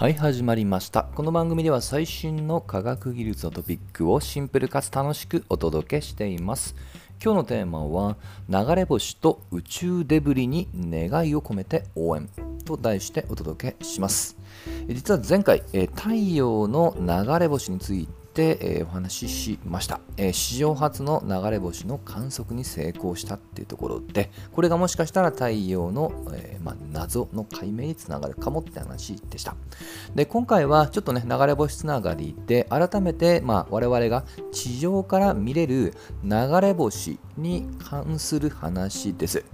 はい始まりました。この番組では最新の科学技術のトピックをシンプルかつ楽しくお届けしています。今日のテーマは流れ星と宇宙デブリに願いを込めて応援と題してお届けします。実は前回太陽の流れ星について、えー、お話ししました、えー、史上初の流れ星の観測に成功したっていうところでこれがもしかしたら太陽の、えー、ま、謎の解明につながるかもって話でした。で今回はちょっとね流れ星つながりで改めて、まあ、我々が地上から見れる流れ星に関する話です、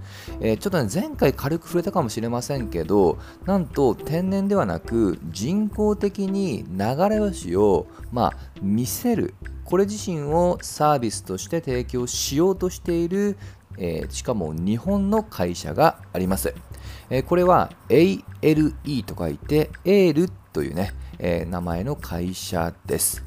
え、ちょっとね前回軽く触れたかもしれませんけどなんと天然ではなく人工的に流れ星をまあ見せる。これ自身をサービスとして提供しようとしている、えー、しかも日本の会社があります、えー、これは ALE と書いて ALE というね、えー、名前の会社です、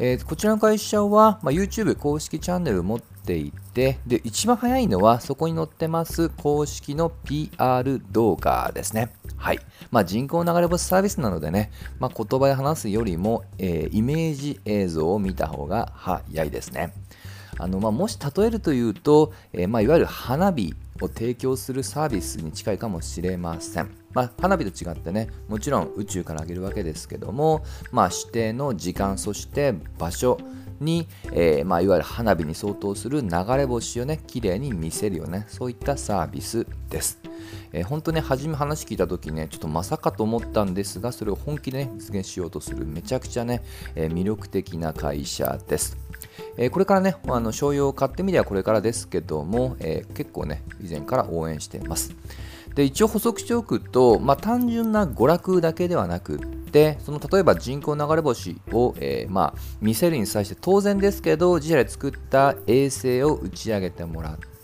えこちらの会社は、まあ、YouTube 公式チャンネルを持っていてで一番早いのはそこに載ってます公式の PR 動画ですね。はい。まあ、人工流れ星サービスなのでね、まあ、言葉で話すよりも、えー、イメージ映像を見た方が早いですね。あのまあ、もし例えるというと、えー、まあ、いわゆる花火を提供するサービスに近いかもしれません。まあ、花火と違ってね、もちろん宇宙からあげるわけですけども、まあ、指定の時間、そして場所、に、えー、まあ、いわゆる花火に相当する流れ星をね、綺麗に見せるよね、そういったサービスです。えー、本当ね、初め話聞いた時ね、ちょっとまさかと思ったんですが、それを本気で、ね、実現しようとするめちゃくちゃね、えー、魅力的な会社です。これからね、あの商用を買ってみればこれからですけども、え結構ね、以前から応援しています。で一応補足しておくと、まあ、単純な娯楽だけではなくってその例えば人工流れ星を、えー、まあ、見せるに際して当然ですけど自社で作った衛星を打ち上げてもらって、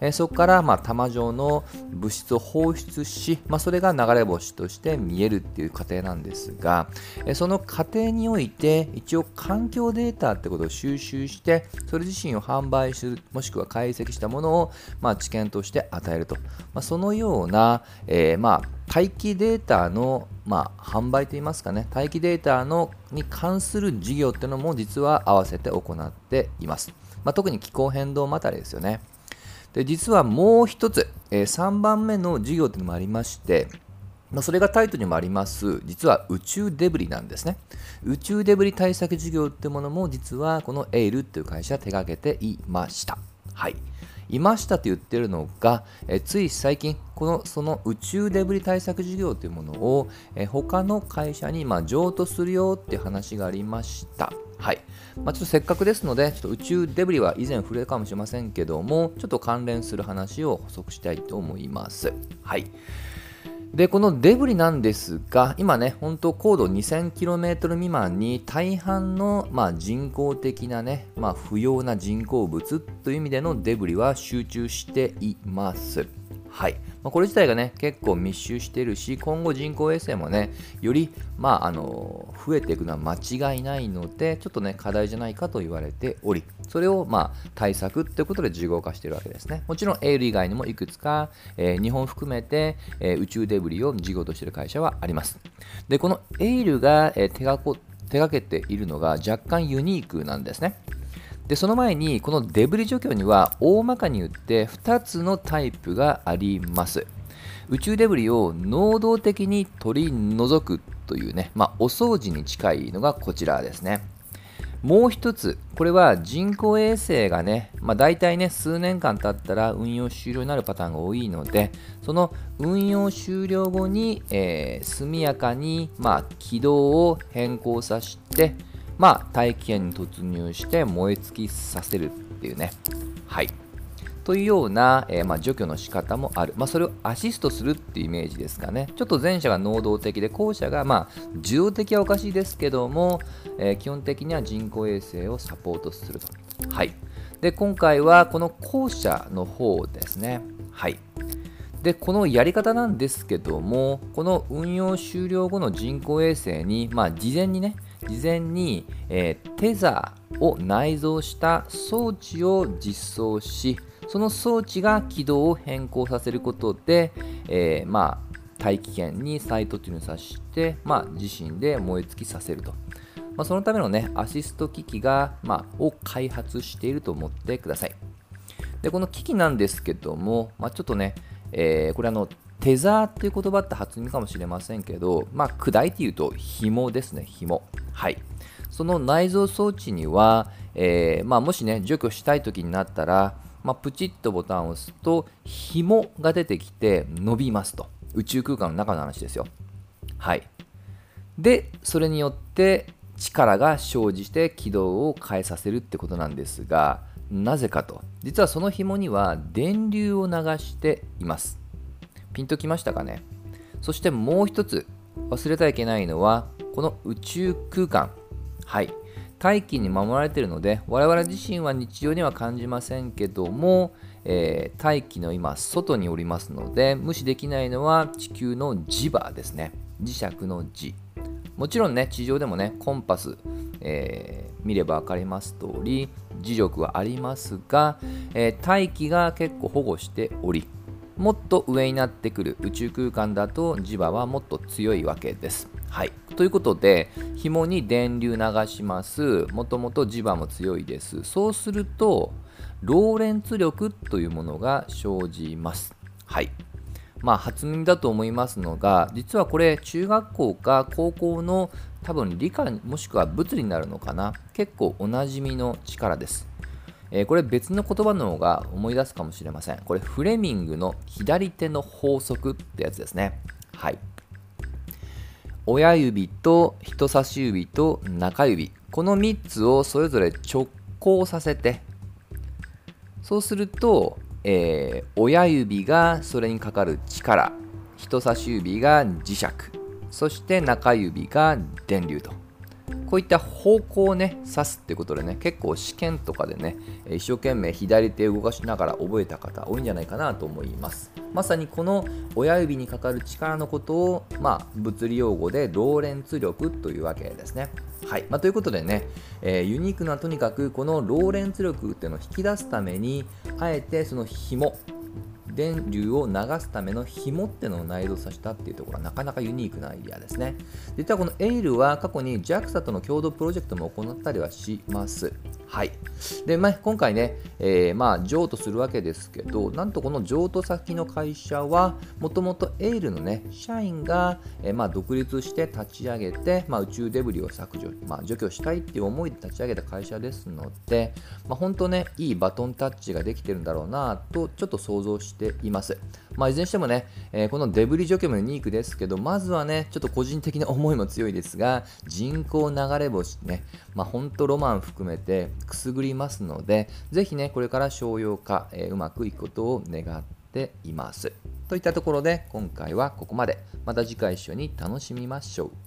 えそこからまあ玉状の物質を放出し、まあ、それが流れ星として見えるっていう過程なんですが、えその過程において一応環境データってことを収集してそれ自身を販売するもしくは解析したものを、まあ、知見として与えると、まあ、そのような、えー、まあ待機データの、まあ、販売といいますかね、待機データのに関する事業っていうのも実は合わせて行っています。まあ、特に気候変動またりですよね。で実はもう一つ、えー、3番目の授業というのもありまして、まあ、それがタイトルにもあります、実は宇宙デブリなんですね。宇宙デブリ対策事業ってものも実はこのエイルっていう会社手掛けていました。はい。いましたと言ってるのが、えつい最近、このその宇宙デブリ対策事業というものを、え他の会社にま譲渡するよっていう話がありました。はい。まあ、ちょっとせっかくですので、ちょっと宇宙デブリは以前触れるかもしれませんけども、ちょっと関連する話を補足したいと思います。はい。で、このデブリなんですが、今ね、本当高度 2000km 未満に大半の、まあ、人工的なね、まあ、不要な人工物という意味でのデブリは集中しています。はい。まあ、これ自体がね、結構密集してるし、今後人工衛星もね、より、まあ、あの、増えていくのは間違いないので、ちょっとね、課題じゃないかと言われており、それを、まあ、対策ってことで事業化してるわけですね。もちろん、エール以外にもいくつか、えー、日本含めて、えー、宇宙デブリを事業としてる会社はあります。で、このエールが、えー、手がこ手がけているのが若干ユニークなんですね。でその前にこのデブリ除去には大まかに言って2つのタイプがあります。宇宙デブリを能動的に取り除くというね、まあ、お掃除に近いのがこちらですね。もう一つ、これは人工衛星がね、まあ、大体ね、数年間経ったら運用終了になるパターンが多いので、その運用終了後に、えー、速やかに、まあ、軌道を変更させて、まあ、大気圏に突入して燃え尽きさせるっていうね。はい。というような、えー、まあ、除去の仕方もある。まあ、それをアシストするっていうイメージですかね。ちょっと前者が能動的で、後者が、まあ、受動的はおかしいですけども、えー、基本的には人工衛星をサポートすると。はい。で、今回はこの後者の方ですね。はい。で、このやり方なんですけども、この運用終了後の人工衛星に、まあ、事前にね、事前に、えー、テザーを内蔵した装置を実装しその装置が軌道を変更させることで、えー、まあ大気圏に再突入させて、まあ、自身で燃え尽きさせると。まあ、そのためのね、アシスト機器が、ま、を開発していると思ってください。で、この機器なんですけども、ま、ちょっとね、えー、これあの、テザーっていう言葉って初耳かもしれませんけど、まあ、砕いて言うと紐ですね、紐。はい。その内蔵装置には、えー、まあ、もしね、除去したい時になったら、まあ、プチッとボタンを押すと、紐が出てきて伸びますと。宇宙空間の中の話ですよ。はい。で、それによって力が生じて軌道を変えさせるってことなんですが、なぜかと。実はその紐には電流を流しています。ピンときましたかね？そしてもう一つ忘れてはいけないのは、この宇宙空間。はい。大気に守られているので、我々自身は日常には感じませんけども、えー、大気の今、外におりますので、無視できないのは地球の磁場ですね。磁石の磁。もちろんね、地上でもね、コンパス、えー、見れば分かります通り、磁力はありますが、えー、大気が結構保護しており、もっと上になってくる宇宙空間だと磁場はもっと強いわけです。はい。ということで、紐に電流流します。もともと磁場も強いです。そうすると、ローレンツ力というものが生じます。はい。まあ、初耳だと思いますのが、実はこれ、中学校か高校の多分理科もしくは物理になるのかな。結構おなじみの力です。えー、これ別の言葉の方が思い出すかもしれません。これフレミングの左手の法則ってやつですね。はい。親指と人差し指と中指この3つをそれぞれ直行させてそうすると、えー、親指がそれにかかる力人差し指が磁石そして中指が電流とこういった方向をね指すってことでね結構試験とかでね一生懸命左手を動かしながら覚えた方多いんじゃないかなと思います。まさにこの親指にかかる力のことを、まあ、物理用語でローレンツ力というわけですね。はい、まあ、ということでね、えー、ユニークなとにかくこのローレンツ力っていうのを引き出すためにあえてその紐電流を流すための紐ってのを内蔵させたっていうところはなかなかユニークなアイデアですね。実はこのエイルは過去に JAXA との共同プロジェクトも行ったりはします。はい。で、まあ、今回ね、えー、まあ、譲渡するわけですけど、なんとこの譲渡先の会社は、もともとエイルのね、社員が、えー、まあ、独立して立ち上げて、まあ、宇宙デブリを削除、まあ、除去したいっていう思いで立ち上げた会社ですので、まあ、本当ね、いいバトンタッチができてるんだろうなと、ちょっと想像しています。まあ、いずれにしてもね、えー、このデブリ除去もユニークですけど、まずはね、ちょっと個人的な思いも強いですが、人口流れ星ね、まあ、本当ロマン含めてくすぐりますので、ぜひね、これから商用化、えー、うまくいくことを願っています。といったところで、今回はここまで。また次回一緒に楽しみましょう。